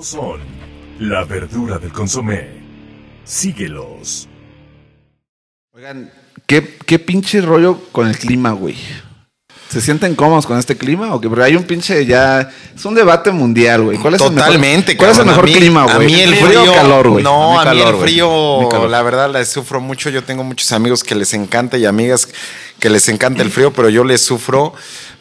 Son la verdura del consomé. Síguelos. Oigan, ¿qué, qué pinche rollo con el clima, güey? ¿Se sienten cómodos con este clima? ¿O que Porque hay un pinche ya. Es un debate mundial, güey. ¿Cuál es Totalmente, el mejor, ¿cuál es el mejor mí- clima, güey? A mí el frío. o calor, güey. No, a mí, calor, el frío, calor. la verdad, la sufro mucho. Yo tengo muchos amigos que les encanta y amigas que les encanta el frío, pero yo les sufro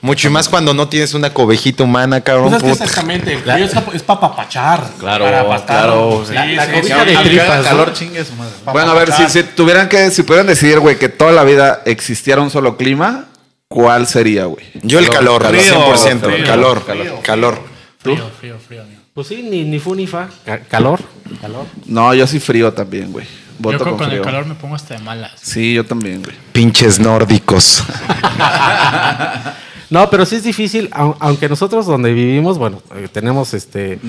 mucho. Y más cuando no tienes una cobejita humana, cabrón. Pues es que exactamente, el frío es para papachar. Claro, para claro, Sí, la- sí, la sí, cobija sí, de tripas, calor, chingue su madre. Bueno, a ver, si, si tuvieran que, si pudieran decidir, güey, que toda la vida existiera un solo clima, ¿cuál sería, güey? Yo el calor, calor, 100%. frío, calor, frío. calor. Frío, frío, frío, amigo. Pues sí, ni, ni fu ni fa. Ca- calor, calor. No, yo sí frío también, güey. Voto Yo creo con que con frío. el calor me pongo hasta de malas. Sí, yo también, güey. Pinches nórdicos. No, pero sí es difícil, au- aunque nosotros donde vivimos, bueno, eh, tenemos este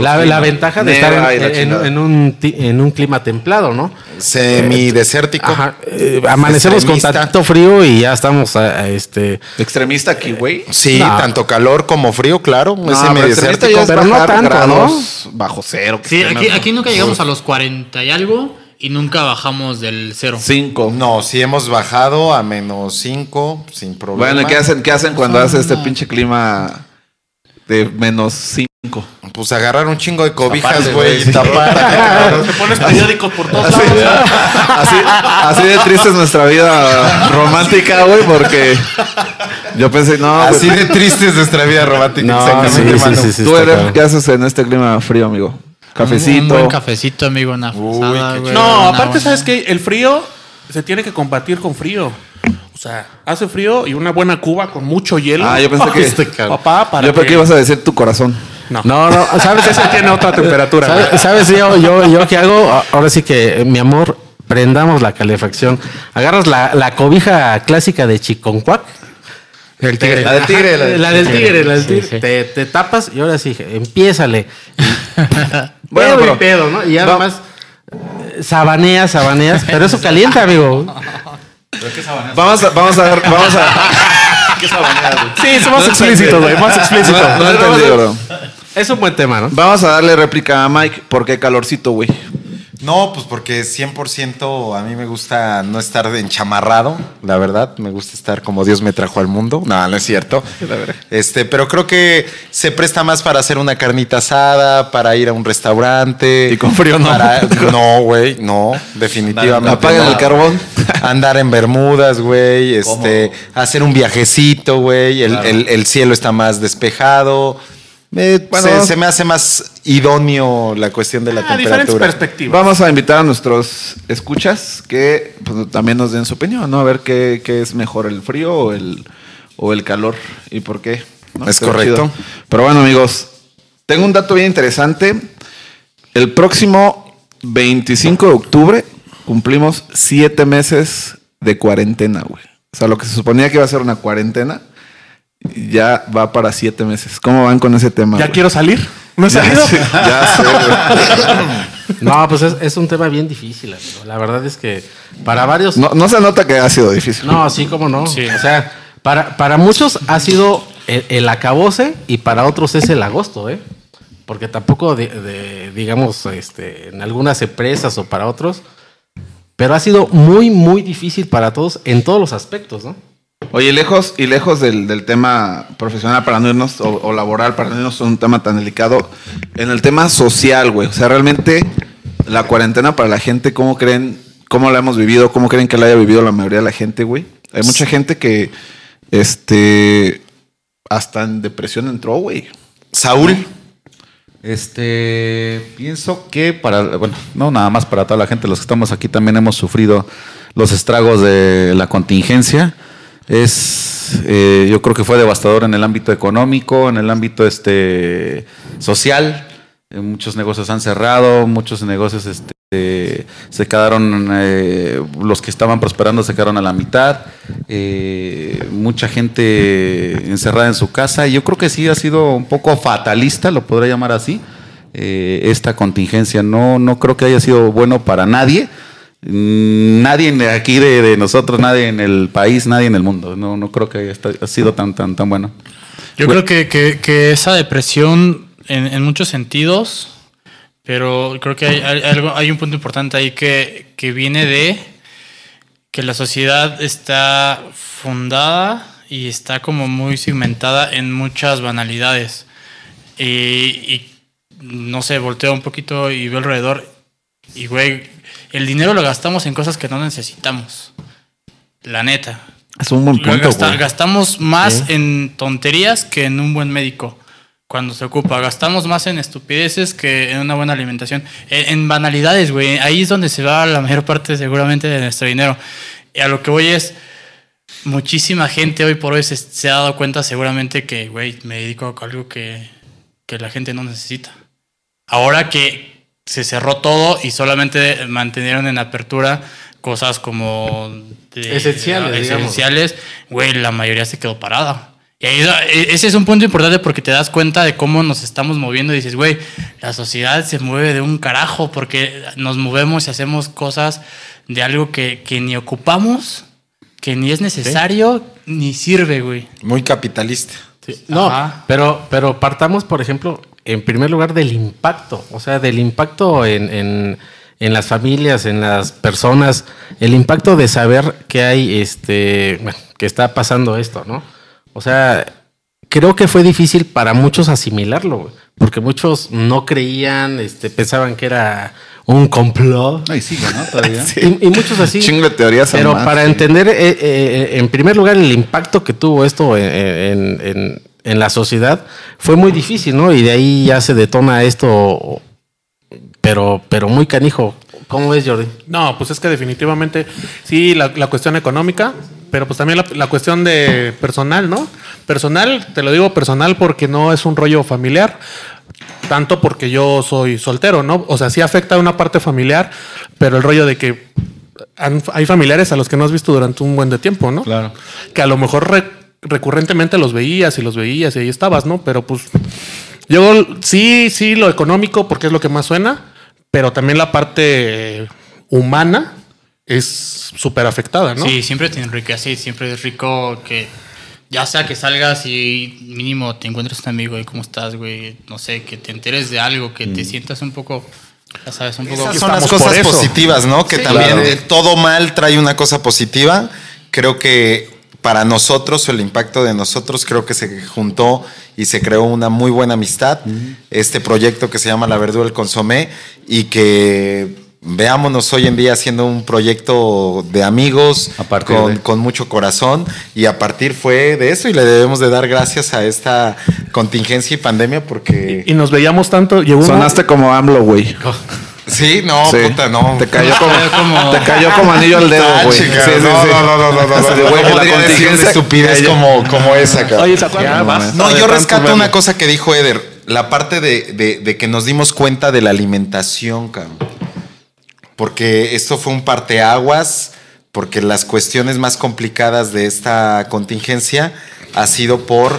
la, ventaja de Neva estar en, en- en un, ti- en un clima templado, ¿no? Semidesértico. Ajá, eh, amanecemos con tanto frío y ya estamos a- a este Extremista aquí, güey. Sí, No. tanto calor como frío, claro. No, es pero semidesértico. es pero no tanto, grados bajo cero. Sí, aquí, aquí nunca llegamos a los 40 y algo y nunca bajamos del cero. Cinco. No, sí hemos bajado a menos 5 sin problema. Bueno, ¿y ¿qué hacen, qué hacen cuando hace este pinche clima de menos cinco? Pues agarrar un chingo de cobijas, güey, y tapar. Te pones periódicos por todos Así, lados. así, así de triste es nuestra vida romántica, güey, porque yo pensé, no, Así güey, de triste es nuestra vida romántica. No, exactamente, sí, sí, hermano. sí, sí. tú, cabrón. ¿qué haces en este clima frío, amigo? Un, un Cafecito. buen cafecito, amigo, una güey, No, una aparte, buena- ¿sabes qué? El frío se tiene que combatir con frío. O sea, hace frío y una buena cuba con mucho hielo. Ah, yo pensé que- Este. Papá, para Yo pensé que ibas a decir tu corazón. No. No, no, ¿sabes? Ese tiene otra temperatura. ¿Sabes, sabes yo, yo, yo qué hago? Ahora sí que, eh, mi amor, prendamos la calefacción. Agarras la, la cobija clásica de Chiconcuac. El tigre. La del tigre, la, del del tigre, la del tigre. sí. Te, te tapas y ahora sí, empiézale. Bueno, pero- y pedo, ¿no? Y además eh, sabaneas, sabaneas, pero eso calienta, amigo. Vamos a, vamos a ver, vamos a. ¿Qué sabaneas, güey? Sí, es más explícito, güey. Más explícito. No, no entendí, bro. Es un buen tema, ¿no? Vamos a darle réplica a Mike porque calorcito, güey. No, pues porque 100% a mí me gusta no estar enchamarrado, la verdad. Me gusta estar como Dios me trajo al mundo. No, no es cierto. Este, pero creo que se presta más para hacer una carnita asada, para ir a un restaurante. Y con frío no. para- no, güey, no, definitivamente. Apaguen no. el carbón. Andar en Bermudas, güey. Este, hacer un viajecito, güey. El, el- el cielo está más despejado. Eh, Bueno, se, me hace más idóneo la cuestión de la Ah, diferentes temperatura. perspectivas. Vamos a invitar a nuestros escuchas que pues, también nos den su opinión, ¿no? A ver qué, qué es mejor, el frío o el, o el calor y por qué. ¿no? Es Está correcto. chido. Pero bueno, amigos, tengo un dato bien interesante. El próximo 25 de octubre cumplimos siete meses de cuarentena, güey. O sea, lo que se suponía que iba a ser una cuarentena, ya va para siete meses. ¿Cómo van con ese tema? Ya güey? quiero salir. ¿No he Ya salido? sé, ya sé, güey. No, pues es, es un tema bien difícil, amigo. La verdad es que para varios. No, no se nota que ha sido difícil. No, sí, cómo no. Sí. O sea, para, para muchos ha sido el, el acabose y para otros es el agosto, ¿eh? Porque tampoco, de, de, digamos, este, en algunas empresas o para otros, pero ha sido muy, muy difícil para todos en todos los aspectos, ¿no? Oye, lejos y lejos del, tema profesional para no irnos, o, o laboral para no irnos a un tema tan delicado, en el tema social, güey. O sea, realmente la cuarentena para la gente, ¿cómo creen, cómo la hemos vivido? ¿Cómo creen que la haya vivido la mayoría de la gente, güey? Hay mucha gente que, este, hasta en depresión entró, güey. Saúl. Este, pienso que para, bueno, no nada más para toda la gente, los que estamos aquí también hemos sufrido los estragos de la contingencia. Es, eh, yo creo que fue devastador en el ámbito económico, en el ámbito este, social. Eh, muchos negocios han cerrado, muchos negocios este, se quedaron, eh, los que estaban prosperando se quedaron a la mitad. Eh, mucha gente encerrada en su casa. Y yo creo que sí ha sido un poco fatalista, lo podría llamar así, esta contingencia. No, no creo que haya sido bueno para nadie. Mm, Nadie aquí de, de nosotros, nadie en el país, nadie en el mundo. No, no creo que haya sido tan, tan, tan bueno. Yo creo que, que- que esa depresión en, en muchos sentidos, pero creo que hay, hay algo, hay un punto importante ahí que, que viene de que la sociedad está fundada y está como muy segmentada en muchas banalidades. Y, y, no sé, volteo un poquito y veo alrededor y, güey, el dinero lo gastamos en cosas que no necesitamos. La neta. Es un buen punto, Gasta- gastamos más en tonterías que en un buen médico cuando se ocupa. Gastamos más en estupideces que en una buena alimentación. En, en banalidades, güey. Ahí es donde se va la mayor parte seguramente de nuestro dinero. Y a lo que voy es, muchísima gente hoy por hoy se, se ha dado cuenta seguramente que, güey, me dedico a algo que, que la gente no necesita. Ahora que se cerró todo y solamente mantenieron en apertura cosas como de- Esenciales, digamos. esenciales, güey, la mayoría se quedó parada. Y ahí, e, ese es un punto importante porque te das cuenta de cómo nos estamos moviendo y dices, güey, la sociedad se mueve de un carajo porque nos movemos y hacemos cosas de algo que, que ni ocupamos, que ni es necesario, ni sirve, güey. Muy capitalista. Sí. No, Ajá. pero, pero partamos, por ejemplo, en primer lugar del impacto, o sea, del impacto en, en- en las familias, en las personas, el impacto de saber que hay, este, bueno, que está pasando esto, ¿no? O sea, creo que fue difícil para muchos asimilarlo, porque muchos no creían, este, pensaban que era un complot. No, y sigue, ¿no? Todavía. Y, y muchos así. Chingo de teorías Pero para entender, eh, eh, en primer lugar, el impacto que tuvo esto en, en- en- en la sociedad fue muy difícil, ¿no? Y de ahí ya se detona esto, pero, pero muy canijo. ¿Cómo ves, Jordi? No, pues es que definitivamente sí, la, la cuestión económica, pero pues también la, la cuestión de personal, ¿no? Personal, te lo digo personal porque no es un rollo familiar, tanto porque yo soy soltero, ¿no? O sea, sí afecta a una parte familiar, pero el rollo de que han- hay familiares a los que no has visto durante un buen de tiempo, ¿no? Claro. Que a lo mejor re- recurrentemente los veías y los veías y ahí estabas, ¿no? Pero pues yo sí, sí, lo económico porque es lo que más suena, pero también la parte humana es súper afectada, ¿no? Sí, siempre te enriquece siempre es rico que ya sea que salgas y mínimo te encuentres un amigo y cómo estás, güey, no sé, que te enteres de algo, que te sientas un poco, ya sabes, un poco... Esas son las estamos por cosas eso. positivas, ¿no? Que Sí, también claro. de todo mal trae una cosa positiva. Creo que para nosotros, o el impacto de nosotros, creo que se juntó y se creó una muy buena amistad. Este proyecto que se llama La Verdura del Consomé y que veámonos hoy en día haciendo un proyecto de amigos A partir con, de- con mucho corazón y a partir fue de eso y le debemos de dar gracias a esta contingencia y pandemia porque... Y nos veíamos tanto, Sonaste como AMLO, güey. Sí, no, Sí. puta, no. Te cayó como, como- te cayó como anillo al dedo, Ah, güey. Sí, sí, no, sí. no, no, no, no, no, no, no la podría decir una contingencia estupidez cayó. como, como esa, cabrón. Oye. Vas- No, yo rescato una cosa que dijo Eder, la parte de, de- de que nos dimos cuenta de la alimentación, cabrón. Porque esto fue un parteaguas, porque las cuestiones más complicadas de esta contingencia ha sido por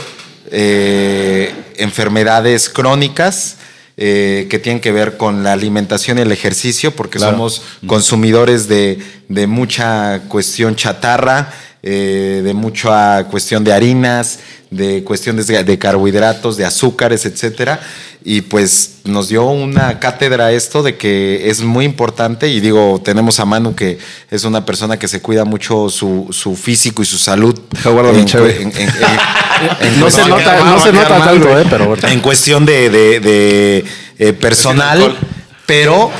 eh, enfermedades crónicas eh, que tienen que ver con la alimentación y el ejercicio, porque Claro. somos consumidores de, de mucha cuestión chatarra, eh, de mucha cuestión de harinas, de cuestiones de, de carbohidratos, de azúcares, etcétera. Y pues nos dio una cátedra esto de que es muy importante. Y digo, tenemos a Manu que es una persona que se cuida mucho su, su físico y su salud. No se cuestión- nota, no se nota tanto, eh, pero. En cuestión de, de- de, eh, personal, pero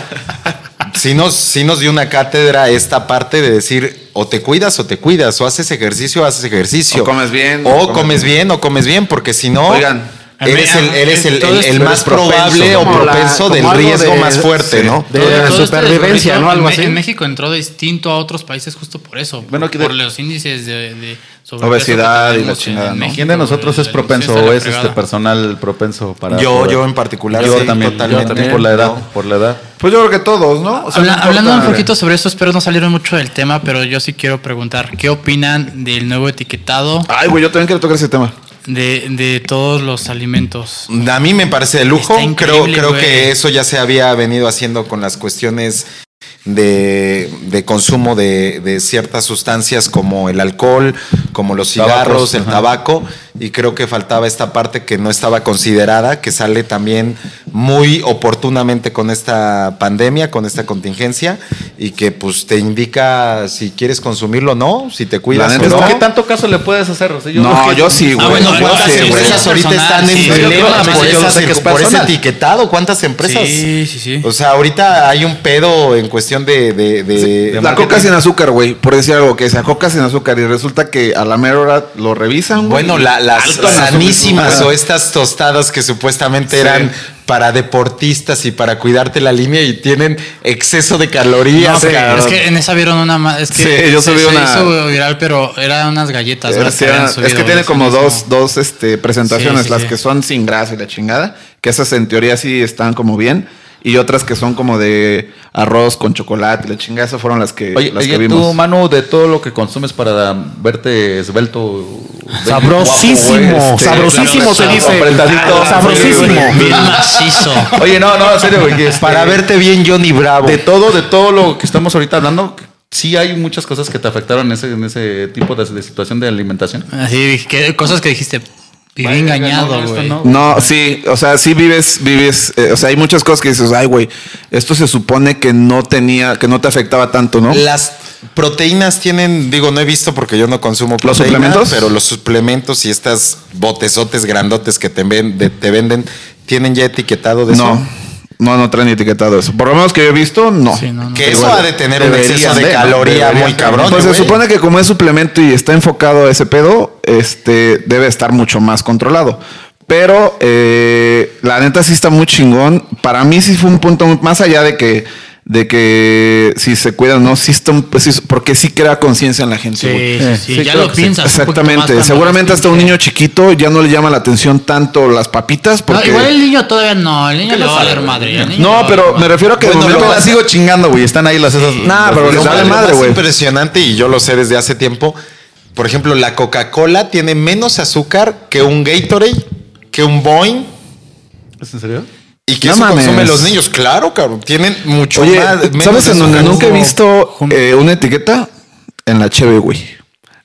sí nos, sí nos dio una cátedra esta parte de decir o te cuidas o te cuidas, o haces ejercicio o haces ejercicio. O comes bien, O comes bien o comes bien, porque si no, Oigan, eres el, eres el, más probable o la- propenso del riesgo de- más fuerte, sí. ¿no? De esto supervivencia, ¿no? Algo en, así. en México entró distinto a otros países justo por eso. Bueno, de- por los índices de, de Obesidad y la chingada, en ¿no? México, ¿Quién de nosotros es propenso de o es este personal propenso para Yo, poder- yo en particular, yo sí, también, totalmente. yo también por la edad, No. por la edad. Pues yo creo que todos, ¿no? O sea, Habla- no hablando un poquito sobre esto, espero no salieron mucho del tema, pero yo sí quiero preguntar, ¿qué opinan del nuevo etiquetado Ay, güey, yo también quiero tocar ese tema. De, de todos los alimentos? A mí me parece de lujo. Creo, creo güey. que eso ya se había venido haciendo con las cuestiones de, de consumo de, de ciertas sustancias como el alcohol, como los cigarros, Tabacos, el ajá. tabaco. Y creo que faltaba esta parte que no estaba considerada, que sale también muy oportunamente con esta pandemia, con esta contingencia y que pues te indica si quieres consumirlo o no, si te cuidas La o no. ¿Qué tanto caso le puedes hacer? O sea, yo No, que- yo sí, güey. Ah, bueno, yo ¿cuántas sí, güey. empresas ahorita Personal, están en sí. Yo por, es por ese etiquetado? ¿Cuántas empresas? Sí, sí, sí. O sea, ahorita hay un pedo en cuestión de... de, de- La coca sin azúcar, güey. Por decir algo que sea coca sin azúcar. Y resulta que a la mera hora lo revisan, güey. Bueno, la- las Alto sanísimas o estas tostadas que supuestamente Sí. eran para deportistas y para cuidarte la línea y tienen exceso de calorías. No, es que en esa vieron una más. Es que Sí, yo se, subí se una- hizo viral, pero eran unas galletas. Era- ¿verdad? sí, que habían era- subido, es que tiene como dos, dos este, presentaciones, Sí, sí, las sí. que son sin grasa y la chingada, que esas en teoría sí están como bien, y otras que son como de arroz con chocolate y la chingada, esas fueron las que, Oye, las que oye, vimos. tú, Manu, de todo lo que consumes para verte esbelto. Sabrosísimo, guapo, güey, este, sabrosísimo se dice. apretadito. Sabrosísimo. Bien macizo. Oye, no, no, en serio, güey. que este, Para verte bien Johnny Bravo. De todo, de todo lo que estamos ahorita hablando, sí hay muchas cosas que te afectaron en ese, en ese tipo de, de situación de alimentación. Así, que, cosas que dijiste. Viví engañado, güey. no. No, sí, o sea, sí vives, vives, eh, o sea, hay muchas cosas que dices, ay, güey, esto se supone que no tenía, que no te afectaba tanto, ¿no? Las proteínas tienen, digo, no he visto porque yo no consumo ¿Los proteínas, suplementos? pero los suplementos y estas botezotes grandotes que te, ven- de- te venden, ¿tienen ya etiquetado de no, eso? no, no traen etiquetado eso. Por lo menos que yo he visto, no. Sí, no, no. Que eso Igual. ha de tener un exceso de de, ¿no? caloría muy cabrón. Pues se supone que como es suplemento y está enfocado a ese pedo, este debe estar mucho más controlado. Pero eh, la neta sí está muy chingón. Para mí sí fue un punto más allá de que de que si se cuidan, no, sí está un- pues sí, porque sí crea conciencia en la gente. güey. Sí, sí, sí. Sí, ya lo piensas. Exactamente. Seguramente hasta un niño chiquito ya no le llama la atención tanto las papitas No, porque igual el niño todavía no. El niño le va a valer madre. el niño no, pero me refiero a que de Bueno, momento Yo la sigo chingando, güey. Están ahí las esas. Nah, pero les vale madre, güey. impresionante, y yo lo sé desde hace tiempo, por ejemplo, la Coca-Cola tiene menos azúcar que un Gatorade, que un Boeing, ¿Es en serio? Y que No eso mames. consumen los niños. Claro, cabrón, tienen mucho Oye, más. menos ¿sabes en donde nunca he visto eh, una etiqueta? En la cheve, güey.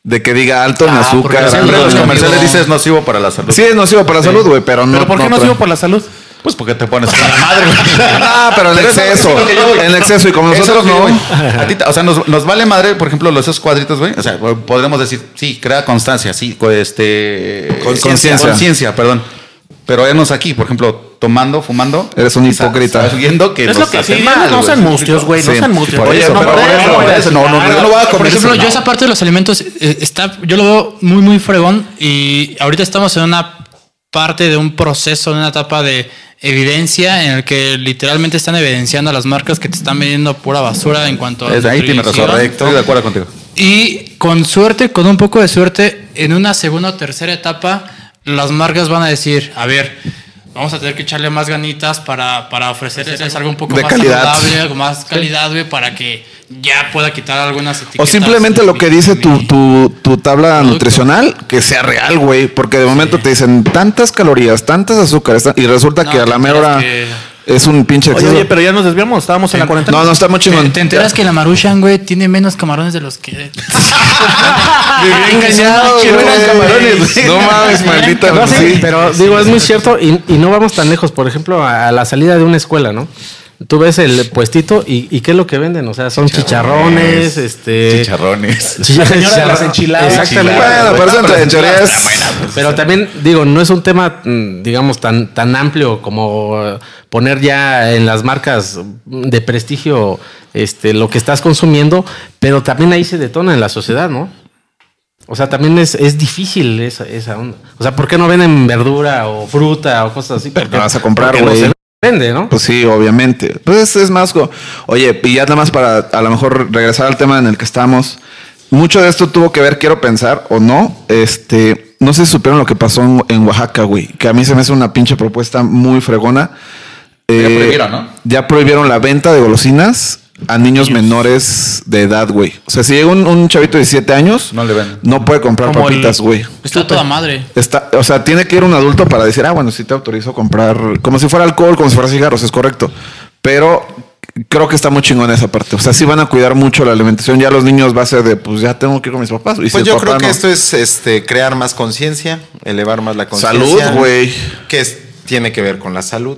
De que diga alto en Ah, azúcar. Siempre en los amigo. comerciales dices nocivo para la salud. Sí, es nocivo para la salud, güey, pero no. ¿Pero por qué no sigo por la salud? Pues porque te pones a la madre, güey. Ah, pero en Pero exceso. es yo- En exceso. Y como es nosotros no. A ti o sea, nos, nos vale madre, por ejemplo, los esos cuadritos, güey. O sea, podremos decir, sí, crea constancia, sí, este. Conciencia. Conciencia, perdón. Pero vernos aquí, por ejemplo, tomando, fumando. Eres un hipócrita. viendo que Es lo que sí, mal, no sean mustios, güey, no Sí. sean mustios. Por Oye, eso, no, pero por por eso, por no, no, yo no voy a Por comer ejemplo, eso, yo no. esa parte de los alimentos eh, está, yo lo veo muy muy fregón y ahorita estamos en una parte de un proceso, en una etapa de evidencia en el que literalmente están evidenciando a las marcas que te están vendiendo pura basura en cuanto a Es- ahí tienes razón. Estoy de acuerdo contigo. Y con suerte, con un poco de suerte, en una segunda o tercera etapa, las marcas van a decir, a ver, vamos a tener que echarle más ganitas para, para ofrecerles algo un poco De más calidad. saludable, algo más calidad, güey, para que ya pueda quitar algunas etiquetas. O simplemente lo que dice tu, tu, tu tabla Producto. nutricional, que sea real, güey. Porque de momento te dicen tantas calorías, tantas azúcares, y resulta No, que a la mera hora que- es un pinche Oye, exceso. oye, pero ya nos desviamos, estábamos en la cuarentena. No, no, está muy Te, chingón. te enteras que la Maruchan, güey, tiene menos camarones de los que... Engañado, güey. camarones. No mames, maldita. No, sí, pero digo, es muy cierto y, y no vamos tan lejos. Por ejemplo, a la salida de una escuela, ¿no? Tú ves el puestito y, y ¿qué es lo que venden? O sea, son chicharrones, este... Chicharrones. chi- señora de las enchiladas. Exactamente. Bueno, pero eso entre- en teoría es- Pero también, digo, no es un tema, mm, digamos, tan, tan amplio como poner ya en las marcas de prestigio este, lo que estás consumiendo, pero también ahí se detona en la sociedad, ¿no? O sea, también es, es difícil esa, esa onda. O sea, ¿por qué no venden verdura o fruta o cosas así? Pero Porque- no vas a comprar, güey. Se vende, ¿no? Pues sí, obviamente. Pues es más. Oye, y ya nada más para a lo mejor regresar al tema en el que estamos. Mucho de esto tuvo que ver, quiero pensar, o no. Este, no sé si supieron lo que pasó en, en Oaxaca, güey. Que a mí se me hace una pinche propuesta muy fregona. Ya Eh, prohibieron, ¿no? Ya prohibieron la venta de golosinas a niños menores de edad, güey. O sea, si llega un, un chavito de 17 años, No le venden. no puede comprar Como papitas, güey. Está toda madre. Está, o sea, tiene que ir un adulto para decir, ah, bueno, sí te autorizo a comprar, como si fuera alcohol, como si fuera cigarros, es correcto. Pero creo que está muy chingón esa parte. O sea, sí van a cuidar mucho la alimentación. Ya los niños va a ser de, pues ya tengo que ir con mis papás. Y Pues yo creo que no- esto es este crear más conciencia, elevar más la conciencia. Salud, güey. Que es- tiene que ver con la salud.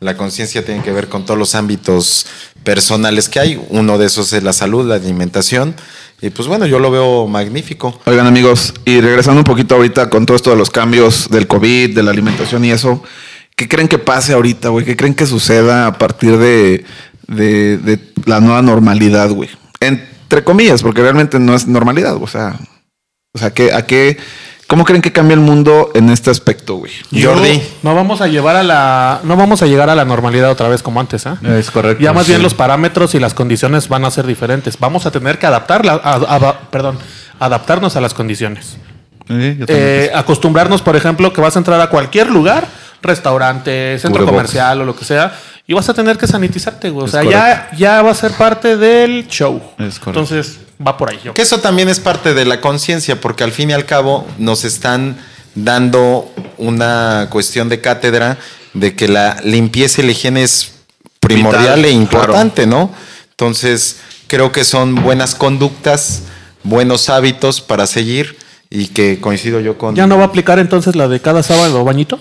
La conciencia tiene que ver con todos los ámbitos personales que hay. Uno de esos es la salud, la alimentación. Y pues bueno, yo lo veo magnífico. Oigan amigos, y regresando un poquito ahorita con todo esto de los cambios del COVID, de la alimentación y eso, ¿qué creen que pase ahorita, güey? ¿Qué creen que suceda a partir de, de- la nueva normalidad, güey? Entre comillas, porque realmente no es normalidad, o sea, o sea, ¿qué, ¿a qué, cómo creen que cambia el mundo en este aspecto, güey? Jordi. No vamos a llevar a la, no vamos a llegar a la normalidad otra vez como antes, ¿ah? Es correcto. Ya más bien los parámetros y las condiciones van a ser diferentes. Vamos a tener que adaptarla, a- a- perdón, adaptarnos a las condiciones. Sí. Eh, acostumbrarnos, por ejemplo, que vas a entrar a cualquier lugar, restaurante, centro comercial o lo que sea, y vas a tener que sanitizarte, güey. O sea, ya, ya va a ser parte del show. Es correcto. Entonces, va por ahí. yo Que eso también es parte de la conciencia, porque al fin y al cabo nos están dando una cuestión de cátedra de que la limpieza y la higiene es primordial Vital, e importante, ¿no? Entonces, creo que son buenas conductas, buenos hábitos para seguir y que coincido yo con... ¿Ya no va a aplicar entonces la de cada sábado bañito?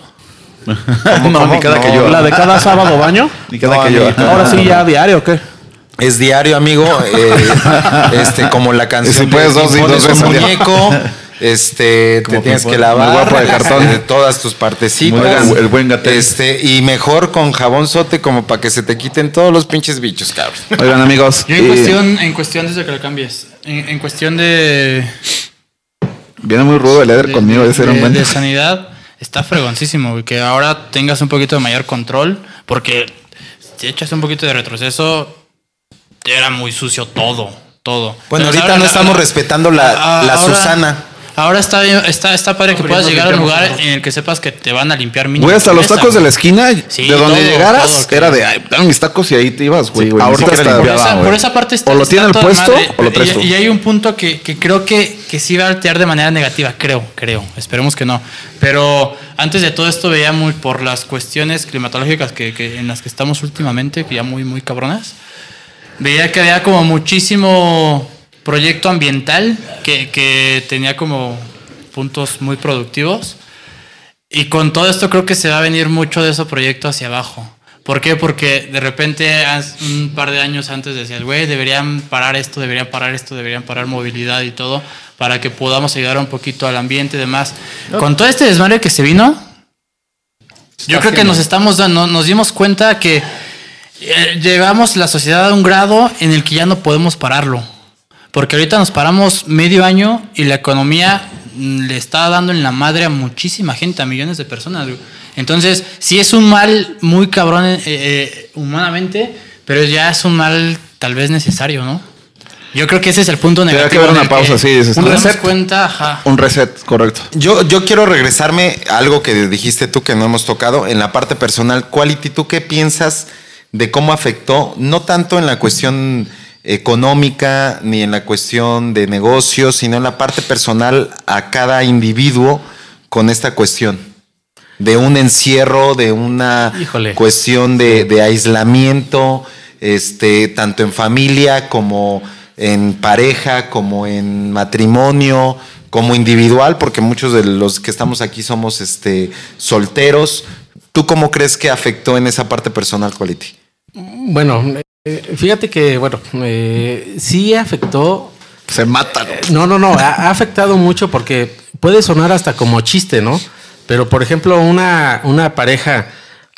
No, ni cada que yo. ¿La de cada sábado baño? Ni cada No, que yo. Ahora sí, ya diario, ¿o qué? Es diario, amigo. eh, este, como la canción. si puedes de dos dos veces muñeco. Este, Como te tienes que lavar. Guapo de cartón. de todas tus partecitas. Muy el buen Gatel. Este, y mejor con jabón sote como para que se te quiten todos los pinches bichos, cabrón. Oigan amigos, Yo en y cuestión, en cuestión desde que lo cambies, en, en cuestión de, viene muy rudo el Eder de, conmigo, de- ese era un de- buen... de sanidad, está fregoncísimo, güey, que ahora tengas un poquito de mayor control, porque si echas un poquito de retroceso, era muy sucio todo, todo. Bueno, ahorita ahora- no estamos ahora- respetando la, la ahora- Susana. Ahora está, está, está padre que puedas llegar a un lugar en el que sepas que te van a limpiar mínimo. Güey, hasta los tacos de la esquina, Sí, de donde todo, llegaras, todo, era de, ay, dame mis tacos y ahí te ibas, güey. Sí, Ahorita está... Por limpiaban, esa, güey. por esa parte está. O lo está tiene el puesto madre. o lo traes Y- tú. Y, hay un punto que, que creo que, que sí va a alterar de manera negativa, creo, creo. Esperemos que no. Pero antes de todo esto veía muy por las cuestiones climatológicas que, que en las que estamos últimamente, que ya muy, muy cabronas. Veía que había como muchísimo proyecto ambiental que, que tenía como puntos muy productivos. Y con todo esto creo que se va a venir mucho de ese proyecto hacia abajo. ¿Por qué? Porque de repente un par de años antes decías, güey, deberían parar esto, deberían parar esto, deberían parar movilidad y todo, para que podamos ayudar un poquito al ambiente y demás. Con todo este desmadre que se vino, yo creo que nos estamos dando, nos dimos cuenta que eh, llevamos la sociedad a un grado en el que ya no podemos pararlo. Porque ahorita nos paramos medio año y la economía mm, le está dando en la madre a muchísima gente, a millones de personas. güey. Entonces, sí es un mal muy cabrón eh, eh, humanamente, pero ya es un mal tal vez necesario, ¿no? Yo creo que ese es el punto negativo. que haber una pausa, sí, dices, un reset. cuenta, ajá. Un reset, correcto. Yo, yo quiero regresarme a algo que dijiste tú que no hemos tocado en la parte personal. Quality, ¿tú qué piensas de cómo afectó, no tanto en la cuestión económica ni en la cuestión de negocios, sino en la parte personal a cada individuo con esta cuestión? De un encierro, de una Híjole. cuestión de, de aislamiento, este, tanto en familia como en pareja, como en matrimonio, como individual, porque muchos de los que estamos aquí somos este, solteros. ¿Tú cómo crees que afectó en esa parte personal, Quality? Bueno, eh, fíjate que, bueno, eh, sí afectó. Se matan. Eh, No, no, no, ha, ha afectado mucho porque puede sonar hasta como chiste, ¿no? Pero, por ejemplo, una, una pareja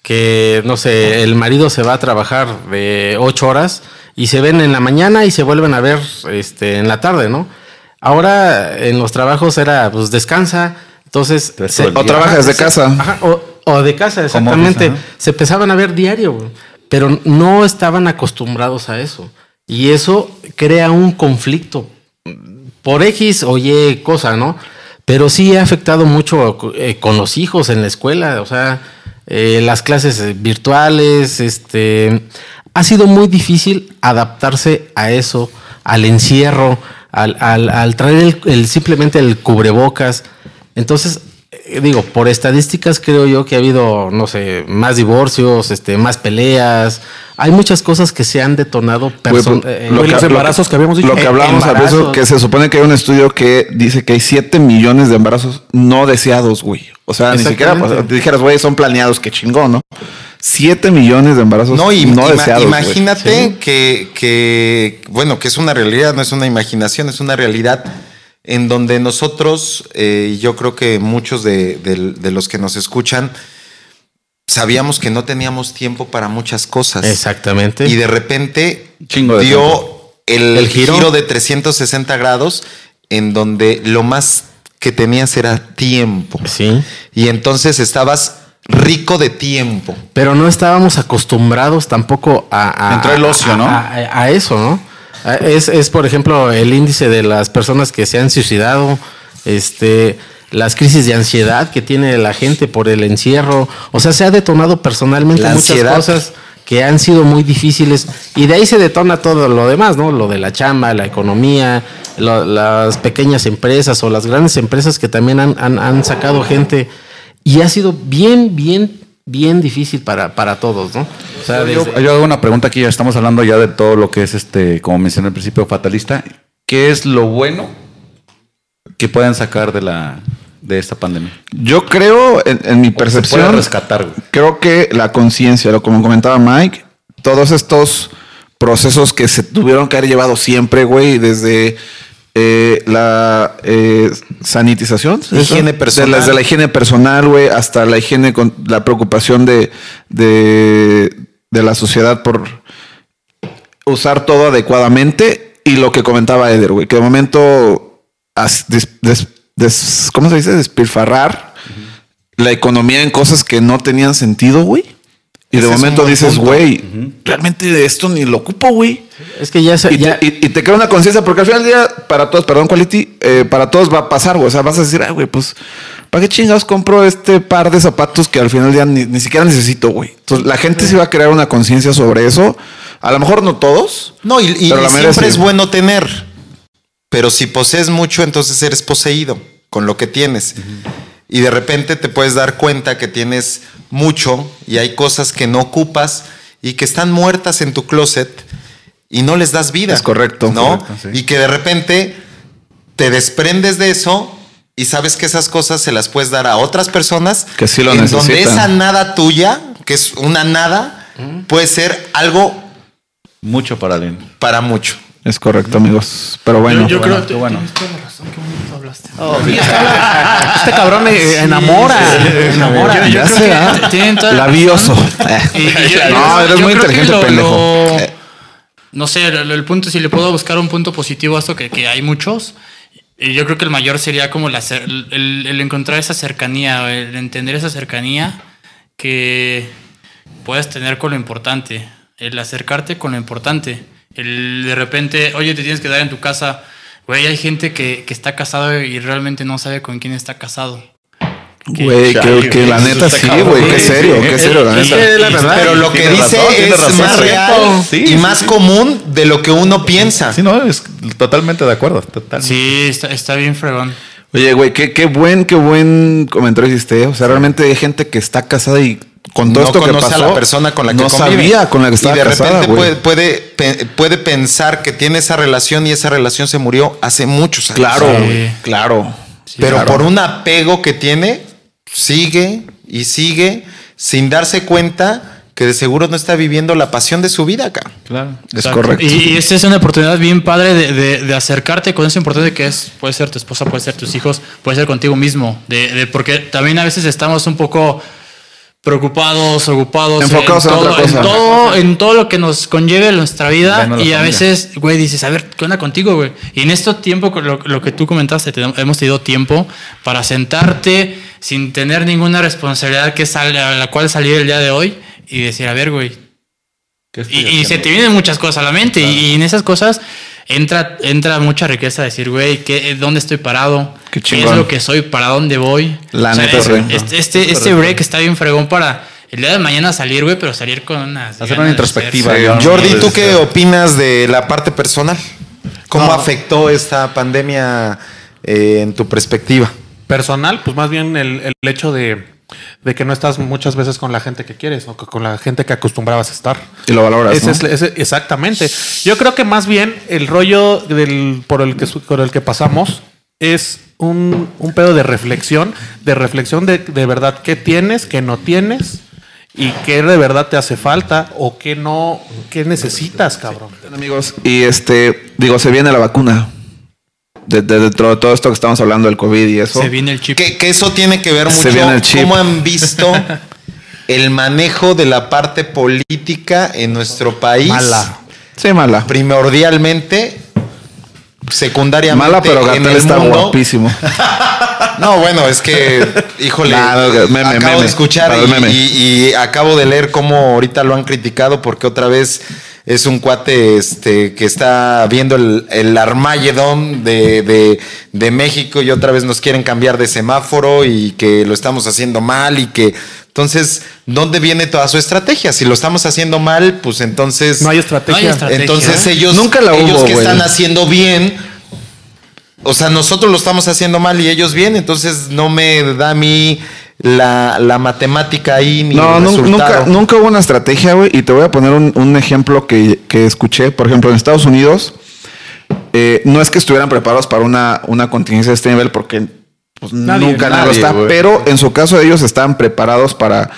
que, no sé, el marido se va a trabajar de ocho horas y se ven en la mañana y se vuelven a ver este, en la tarde, ¿no? Ahora en los trabajos era, pues descansa, entonces... Se- O trabajas de se- casa. ajá, o, o de casa, office, exactamente. se empezaban a ver diario, güey, pero no estaban acostumbrados a eso. Y eso crea un conflicto por X o Y cosa, ¿no? Pero sí ha afectado mucho eh, con los hijos en la escuela, o sea, eh, las clases virtuales, este, ha sido muy difícil adaptarse a eso, al encierro, al, al- al traer el, el- simplemente el cubrebocas. Entonces, digo, por estadísticas creo yo que ha habido, no sé, más divorcios, este, más peleas. Hay muchas cosas que se han detonado. Pues, eh, lo que- los lo que- embarazos que habíamos dicho. Lo que Eh, hablamos a veces, embarazos. que se supone que hay un estudio que dice que hay 7 millones de embarazos no deseados, güey. O sea, ni siquiera pues, te dijeras, güey, son planeados, qué chingón, ¿no? 7 millones de embarazos No, y, no ima- deseados. imagínate que, que, bueno, que es una realidad, no es una imaginación, es una realidad en donde nosotros, eh, y yo creo que muchos de, de- de los que nos escuchan, sabíamos que no teníamos tiempo para muchas cosas. Exactamente. Y de repente Chingo de dio el, El giro. giro. de 360 grados en donde lo más que tenías era tiempo. Sí. Y entonces estabas rico de tiempo. Pero no estábamos acostumbrados tampoco a, a- Entró el ocio, a- ¿no? A, a- a eso, ¿no? A- Es, es, por ejemplo, el índice de las personas que se han suicidado, este, las crisis de ansiedad que tiene la gente por el encierro. O sea, se ha detonado personalmente La muchas ansiedad. cosas que han sido muy difíciles y de ahí se detona todo lo demás, ¿no? Lo de la chamba, la economía, lo- las pequeñas empresas o las grandes empresas que también han, han- han sacado gente y ha sido bien, bien, bien difícil para, para todos, ¿no? O sea, Yo, desde- yo hago una pregunta aquí, ya estamos hablando ya de todo lo que es este, como mencioné al principio, fatalista. ¿Qué es lo bueno que pueden sacar de la de esta pandemia? Yo creo, en, en mi Se puede percepción, rescatar, güey. creo que la conciencia, lo como comentaba Mike, todos estos procesos que se tuvieron que haber llevado siempre, güey, desde eh, la eh, sanitización. De- desde la higiene personal, güey, hasta la higiene con la preocupación de, de, de la sociedad por usar todo adecuadamente y lo que comentaba Eder, güey, que de momento, as- des- des- des- ¿cómo se dice? Despilfarrar la economía en cosas que no tenían sentido, güey. Y de momento dices, güey, realmente de esto ni lo ocupo, güey. es que ya, se- Y, ya- te, y- y te crea una conciencia, porque al final del día, para todos, perdón, Quality, eh, para todos va a pasar, güey. O sea, vas a decir, ay, güey, pues, ¿para qué chingados compro este par de zapatos que al final del día ni, ni siquiera necesito, güey? Entonces, la gente sí va a crear una conciencia sobre eso. A lo mejor no todos. No, y, la siempre sí. es bueno tener. Pero si posees mucho, entonces eres poseído con lo que tienes. Y de repente te puedes dar cuenta que tienes mucho y hay cosas que no ocupas y que están muertas en tu closet y no les das vida. Es correcto. ¿No? Correcto, sí. Y que de repente te desprendes de eso y sabes que esas cosas se las puedes dar a otras personas Que sí lo en donde necesitan. esa nada tuya, que es una nada, puede ser algo Mucho para alguien. para mucho. Es correcto, amigos. Pero bueno. yo, creo qué bueno. tienes toda la razón, qué bonito hablaste. este cabrón eh, enamora, enamora. Yo, yo Ya creo sé, que ¿ah? t- tienen toda la Labioso. No, eres muy creo que inteligente, lo- pendejo. lo- no sé, el, el punto, si le puedo buscar un punto positivo a esto, que, que hay muchos, y yo creo que el mayor sería como la el- el encontrar esa cercanía, el entender esa cercanía que puedes tener con lo importante, el acercarte con lo importante, el de repente, oye, te tienes que dar en tu casa, güey, hay gente que, que está casado y realmente no sabe con quién está casado. Güey, que, que la neta sí, güey. Qué serio, qué serio, la neta. la verdad. Pero lo que dice razón, es razón. más real Sí, y sí, más sí. común de lo que uno piensa. Sí, no, es totalmente de acuerdo. Totalmente. Sí, está, está bien fregón. Oye, güey, qué, qué buen, qué buen comentario hiciste. ¿eh? O sea, realmente hay gente que está casada y con todo no esto que pasó, a la persona con la que no convive. sabía con la que estaba y de casada, repente puede, puede, puede pensar que tiene esa relación y esa relación se murió hace muchos años. Claro, Sí. claro. Pero claro. por un apego que tiene, sigue y sigue sin darse cuenta que de seguro no está viviendo la pasión de su vida acá. Claro. Es Exacto. correcto. Y, y esta es una oportunidad bien padre de, de- de acercarte con eso importante que es, puede ser tu esposa, puede ser tus hijos, puede ser contigo mismo. De, de- porque también a veces estamos un poco preocupados, ocupados, Enfocados en todo, otra cosa. en todo, en todo lo que nos conlleve nuestra vida. Y a familia. veces, güey, dices, a ver, ¿qué onda contigo, güey? Y en este tiempo, lo, lo que tú comentaste, te- hemos tenido tiempo para sentarte sin tener ninguna responsabilidad que sale, a la cual salir el día de hoy y decir, a ver, güey, ¿Qué estoy y, y se te vienen muchas cosas a la mente y, en esas cosas entra, entra mucha riqueza decir, güey, ¿qué- ¿dónde estoy parado? Qué ¿Qué es lo que soy? ¿Para dónde voy? La O sea, neta, es- güey. este, este, este break está bien fregón para el día de mañana salir, güey, pero salir con unas Hacer una introspectiva, Jordi, ¿tú qué cero. opinas de la parte personal? ¿Cómo No. afectó esta pandemia eh, en tu perspectiva? Personal, pues más bien el, el hecho de, de que no estás muchas veces con la gente que quieres o que- con la gente que acostumbrabas a estar. Y lo valoras, Ese ¿no? es- ese- exactamente. Yo creo que más bien el rollo del, por, el que, por el que pasamos es un, un pedo de reflexión, de reflexión de, de verdad qué tienes, qué no tienes y qué de verdad te hace falta o qué no, qué necesitas, cabrón. Amigos, y este, digo, se viene la vacuna. De, de- dentro de todo esto que estamos hablando del COVID y eso. Se viene el chip. Que, que eso tiene que ver mucho chip. cómo han visto el manejo de la parte política en nuestro país. Mala. Sí, mala. Primordialmente, secundariamente. Mala, pero Gatel el está mundo. guapísimo. No, bueno, es que, híjole, Nah, no, meme, acabo meme. de escuchar y acabo de leer cómo ahorita lo han criticado porque otra vez es un cuate este, que está viendo el, el Armagedón de, de- de México y otra vez nos quieren cambiar de semáforo y que lo estamos haciendo mal y que... Entonces, ¿dónde viene toda su estrategia? Si lo estamos haciendo mal, pues entonces... No hay estrategia. No hay estrategia. Entonces ¿eh? ellos, Nunca la ellos que güey. están haciendo bien, o sea, nosotros lo estamos haciendo mal y ellos bien, entonces no me da a mí la, la matemática ahí ni No, el nunca, nunca hubo una estrategia, güey. Y te voy a poner un, un ejemplo que, que escuché. Por ejemplo, en Estados Unidos, eh, no es que estuvieran preparados para una, una contingencia de este nivel, porque pues, Nadie, nunca nadie, nadie, está. Pero en su caso, ellos estaban preparados para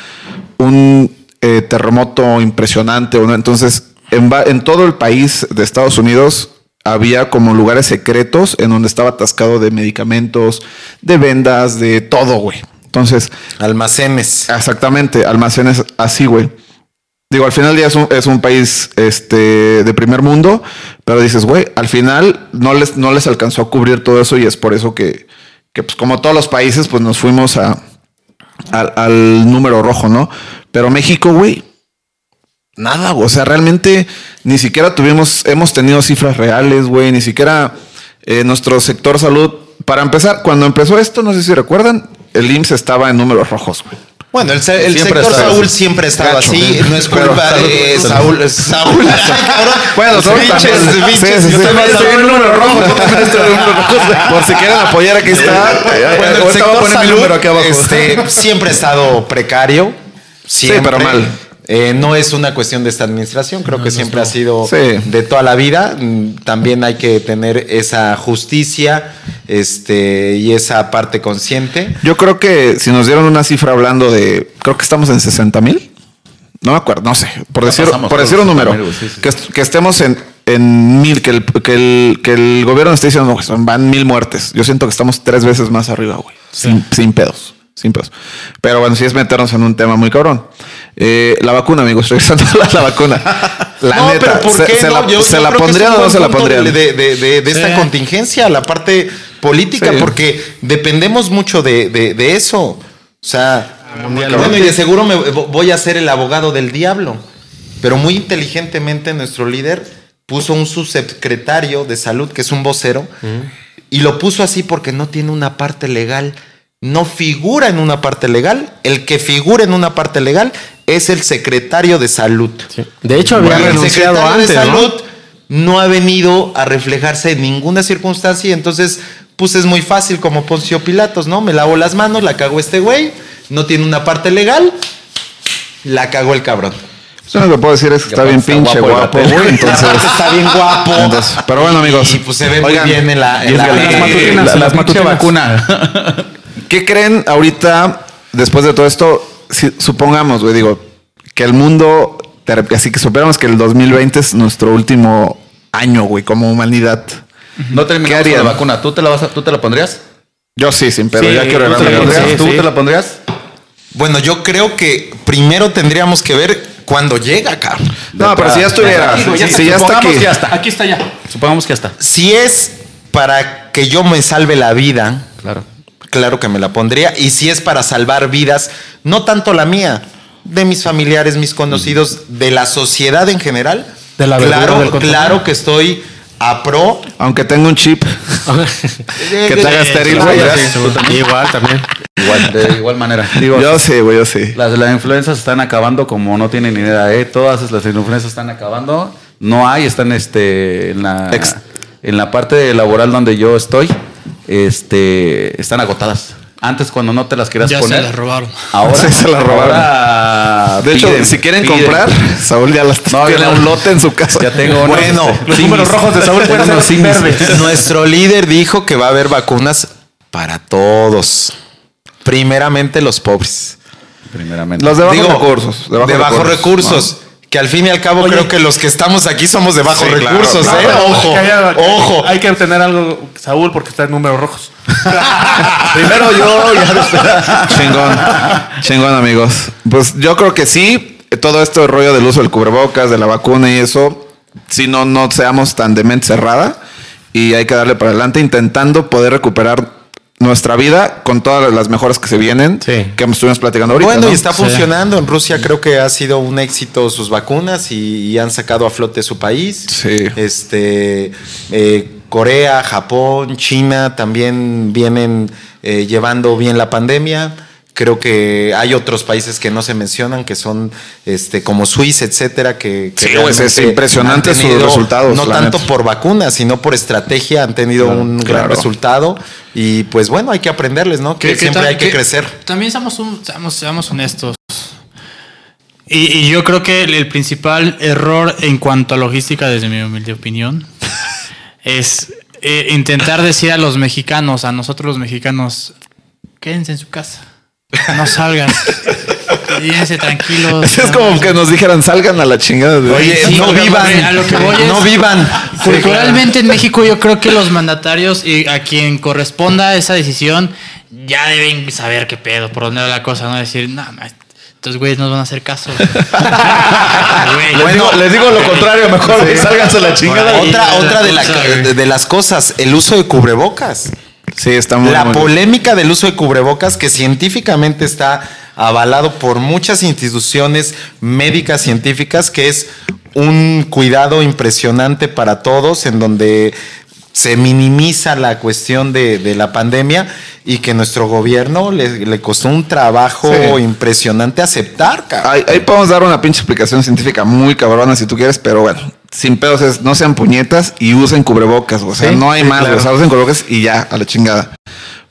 un eh, terremoto impresionante. ¿o no? Entonces, en, va- en todo el país de Estados Unidos había como lugares secretos en donde estaba atascado de medicamentos, de vendas, de todo, güey. Entonces, Almacenes. Exactamente, almacenes así, güey. Digo, al final día es un, es un país este, de primer mundo, pero dices, güey, al final no les, no les alcanzó a cubrir todo eso y es por eso que, que pues como todos los países, pues nos fuimos a, al, al número rojo, ¿no? Pero México, güey, nada. O sea, realmente ni siquiera tuvimos, hemos tenido cifras reales, güey, ni siquiera eh, nuestro sector salud. Para empezar, cuando empezó esto, no sé si recuerdan, el IMSS estaba en números rojos, güey. Bueno, el, el sector Saúl así. siempre ha estado Gacho. así, no es culpa de salud. Saúl. Saúl, cabrón. Bueno, Saúl Biches, también. biches, Sí, sí, yo sí. también estoy en número rojo. Por si quieren apoyar, aquí está. Bueno, el Ahorita voy a sector poner mi número aquí abajo. este, siempre ha estado precario. Siempre. pero mal. Eh, no es una cuestión de esta administración, creo que siempre ha sido Sí. de toda la vida. Mm, También hay que tener esa justicia este, y esa parte consciente. Yo creo que si nos dieron una cifra hablando de, creo que estamos en 60 mil. No me acuerdo, no sé. Por Ya decir, pasamos por decir un número. 60,000, güey, sí, sí. Que, est- que estemos en, en mil, que el, que, el, que el gobierno esté diciendo, van mil muertes. Yo siento que estamos tres veces más arriba, güey. Sin, sin pedos. Sin pedos. Pero bueno, sí es meternos en un tema muy cabrón. Eh, la vacuna, amigos, regresando a la, la vacuna. La no, neta, pero ¿por ¿se, qué se no? la, Yo- ¿se yo la creo que es pondrían o no se la pondrían? De, de- de- de esta Sí. contingencia, la parte política, Sí. porque dependemos mucho de, de- de eso. O sea, bueno, y de seguro me voy a ser el abogado del diablo. Pero muy inteligentemente nuestro líder puso un subsecretario de salud, que es un vocero, y lo puso así porque no tiene una parte legal. No figura en una parte legal. El que figura en una parte legal es el secretario de salud. De hecho, había Bueno, el renunciado secretario antes, de ¿no? salud ¿no? ha venido a reflejarse en ninguna circunstancia y entonces pues es muy fácil como Poncio Pilatos, ¿no? Me lavo las manos, la cago este güey, no tiene una parte legal, la cagó el cabrón. Yo lo que puedo decir es que está bien está pinche guapo el güey. Entonces, está bien guapo. Entonces, pero bueno, amigos. Y, pues se ve Oigan, muy bien en la, en la- la- la, las pinche matutinas. vacuna. ¿Qué creen ahorita, después de todo esto? Si, supongamos, güey, digo, que el mundo, así que superamos que el 2020 es nuestro último año, güey, como humanidad. No terminamos ¿Qué con la vacuna. ¿Tú te la, vas a- ¿Tú te la pondrías? Yo sí, sin pero Sí, ya quiero ¿tú te la pondrías? ¿Tú sí. te la pondrías? Bueno, yo creo que primero tendríamos que ver cuándo llega, cabrón. No, pero si ya estuviera, si, está. si ya está Supongamos aquí. que ya está. Aquí está ya. Supongamos que ya está. Si es para que yo me salve la vida, Claro. Claro que me la pondría. Y si es para salvar vidas, no tanto la mía, de mis familiares, mis conocidos, de la sociedad en general. De la claro, claro que estoy a pro. Aunque tenga un chip que te haga estéril, güey. Igual también. Igual, de igual manera. Digo, Yo sí, güey, yo sí. las, las influencias están acabando como no tienen ni idea, ¿eh? Todas las influencias están acabando. No hay, están este, en, la, en la parte laboral donde yo estoy, este, están agotadas. Antes cuando no te las querías Ya poner. se las robaron. Ahora Sí, se las robaron. ahora De hecho, si quieren piden. comprar, Saúl ya las No, tiene un lote en su casa. Ya tengo unos, Bueno, este, los simis. números rojos de Saúl pueden ser simis. verdes. Nuestro líder dijo que va a haber vacunas para todos. Primeramente los pobres. Primeramente. Los de bajos Digo, recursos. De bajos recursos. Que al fin y al cabo creo que los que estamos aquí somos de bajos Sí, recursos, claro. ¿eh? Ojo, Que haya- ojo. Hay que obtener algo, Saúl, porque está en números rojos. Primero yo, ya después. Chingón. Chingón, amigos. Pues yo creo que sí. Todo esto rollo del uso del cubrebocas, de la vacuna y eso, si no, no seamos tan de mente cerrada y hay que darle para adelante intentando poder recuperar nuestra vida con todas las mejoras que se vienen, Sí. que estuvimos platicando ahorita. Bueno, ¿no? y está funcionando. En Rusia creo que ha sido un éxito sus vacunas y, y han sacado a flote su país. Sí. Este, eh, Corea, Japón, China también vienen eh, llevando bien la pandemia. Creo que hay otros países que no se mencionan, que son este, como Suiza, etcétera, que, que Sí, pues, es impresionante han sus resultados, No tanto neta. por vacunas, sino por estrategia, han tenido un gran resultado. Y pues bueno, hay que aprenderles, ¿no? Que, siempre hay que, que crecer. También seamos, un- seamos, seamos honestos. Y, y yo creo que el, el principal error en cuanto a logística, desde mi humilde opinión, es eh, intentar decir a los mexicanos, a nosotros los mexicanos, quédense en su casa, no salgan, quédense tranquilos. Es como que nos dijeran, salgan a la chingada de Oye, Sí, no vivan, a lo que voy es- no vivan. Culturalmente en México yo creo que los mandatarios y a quien corresponda esa decisión ya deben saber qué pedo, por dónde va la cosa, no decir, no, ma, estos güeyes nos van a hacer caso. Güey, Les, digo, les digo lo contrario, mejor sálganse a la chingada. Otra, otra de, la- de- de las cosas, el uso de cubrebocas. Sí, está muy la muy- polémica del uso de cubrebocas que científicamente está avalado por muchas instituciones médicas científicas, que es un cuidado impresionante para todos, en donde se minimiza la cuestión de, de la pandemia y que nuestro gobierno le, le costó un trabajo Sí. impresionante aceptar. Ahí, ahí podemos dar una pinche explicación científica muy cabrona si tú quieres, pero bueno, sin pedos es no sean puñetas y usen cubrebocas, o sea, Sí, no hay sí, más, claro. o sea, usen cubrebocas y ya, a la chingada.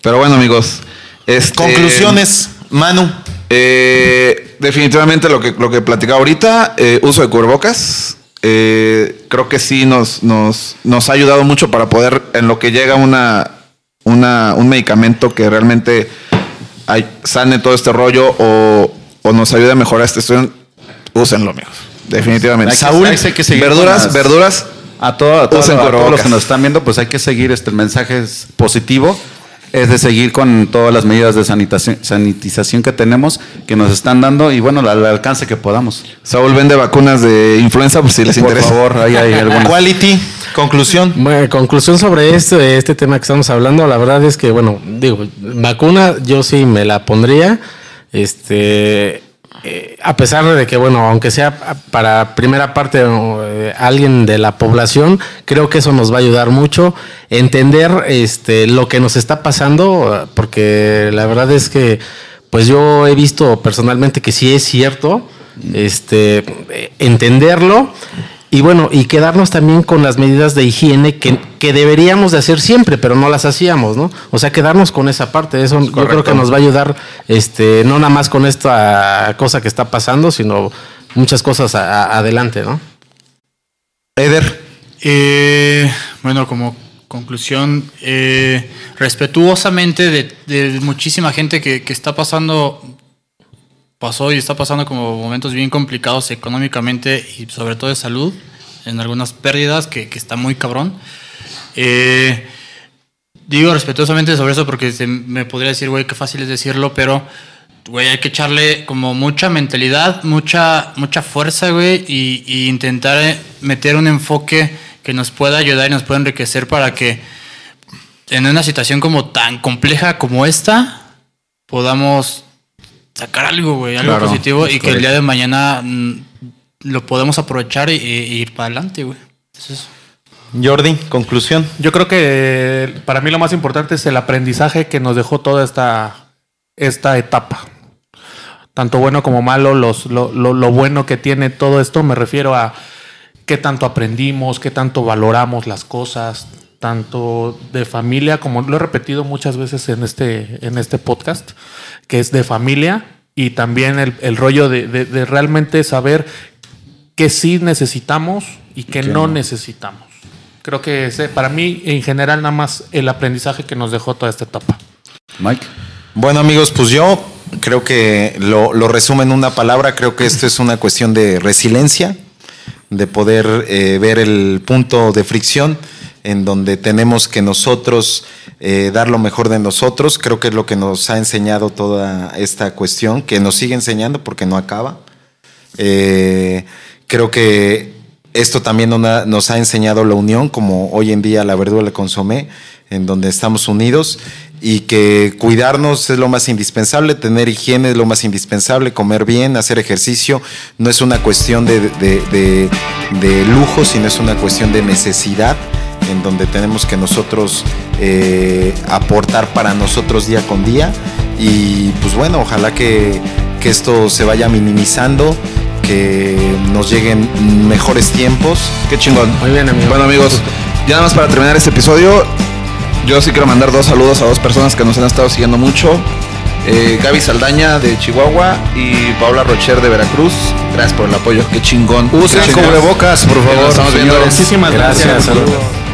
Pero bueno, amigos, este, Conclusiones, Manu. eh, definitivamente lo que, lo que platicaba ahorita, eh, uso de cubrebocas. eh, creo que sí nos, nos, nos ha ayudado mucho para poder, en lo que llega una, una, un medicamento que realmente ay- sane todo este rollo o, o nos ayude a mejorar esta situación, úsenlo, amigos. Definitivamente. Que- Saúl, hay que verduras, las- verduras. A, todo- a todo- a todos los que nos están viendo, pues hay que seguir este el mensaje es positivo. Es de seguir con todas las medidas de sanitación, sanitización que tenemos, que nos están dando y bueno, al al alcance que podamos. Saúl vende vacunas de influenza, pues si les Por interesa. favor, ahí hay algunas. Quality, conclusión. Bueno, conclusión sobre este, este tema que estamos hablando, la verdad es que, bueno, digo, vacuna yo sí me la pondría, este, eh, a pesar de que, bueno, aunque sea para primera parte eh, alguien de la población, creo que eso nos va a ayudar mucho entender, este, lo que nos está pasando, porque la verdad es que, pues yo he visto personalmente que sí es cierto, este, eh, entenderlo y bueno, y quedarnos también con las medidas de higiene que, que deberíamos de hacer siempre, pero no las hacíamos, ¿no? O sea, quedarnos con esa parte, eso yo creo que nos va a ayudar, este, no nada más con esta cosa que está pasando, sino muchas cosas a- a- adelante, ¿no? Eder. Eh, bueno, como conclusión, eh, respetuosamente de, de muchísima gente que, que está pasando, pasó y está pasando como momentos bien complicados económicamente y sobre todo de salud, en algunas pérdidas que, que está muy cabrón. Eh, digo respetuosamente sobre eso porque se me podría decir, güey, qué fácil es decirlo, pero, güey, hay que echarle como mucha mentalidad, mucha, mucha fuerza, güey, y, y intentar eh, meter un enfoque que nos pueda ayudar y nos pueda enriquecer para que en una situación como tan compleja como esta podamos sacar algo, güey, algo Claro, positivo y que el día de mañana mm, lo podemos aprovechar y, y ir para adelante, güey. Es eso. Jordi, conclusión. Yo creo que para mí lo más importante es el aprendizaje que nos dejó toda esta, esta etapa. Tanto bueno como malo, los, lo, lo- lo bueno que tiene todo esto, me refiero a qué tanto aprendimos, qué tanto valoramos las cosas, tanto de familia, como lo he repetido muchas veces en este, en este podcast, que es de familia y también el, el rollo de, de- de realmente saber qué sí necesitamos y qué no, necesitamos. Creo que ese, para mí, en general, nada más el aprendizaje que nos dejó toda esta etapa. Mike. Bueno amigos, pues yo creo que lo, lo resumo en una palabra, creo que esto es una cuestión de resiliencia, de poder eh, ver el punto de fricción en donde tenemos que nosotros eh, dar lo mejor de nosotros, creo que es lo que nos ha enseñado toda esta cuestión, que nos sigue enseñando porque no acaba. Eh, creo que esto también nos ha enseñado la unión, como hoy en día la verdura le consomé, en donde estamos unidos y que cuidarnos es lo más indispensable, tener higiene es lo más indispensable, comer bien, hacer ejercicio, no es una cuestión de, de- de- de lujo, sino es una cuestión de necesidad en donde tenemos que nosotros eh, aportar para nosotros día con día y pues bueno, ojalá que, que esto se vaya minimizando, que nos lleguen mejores tiempos. Qué chingón. Muy bien, amigo. Bueno, amigos, ya nada más para terminar este episodio, yo sí quiero mandar dos saludos a dos personas que nos han estado siguiendo mucho. Eh, Gaby Saldaña de Chihuahua y Paula Rocher de Veracruz. Gracias por el apoyo, qué chingón. Usen cubrebocas, por nos favor. estamos viendo. Muchísimas gracias. Gracias, saludos.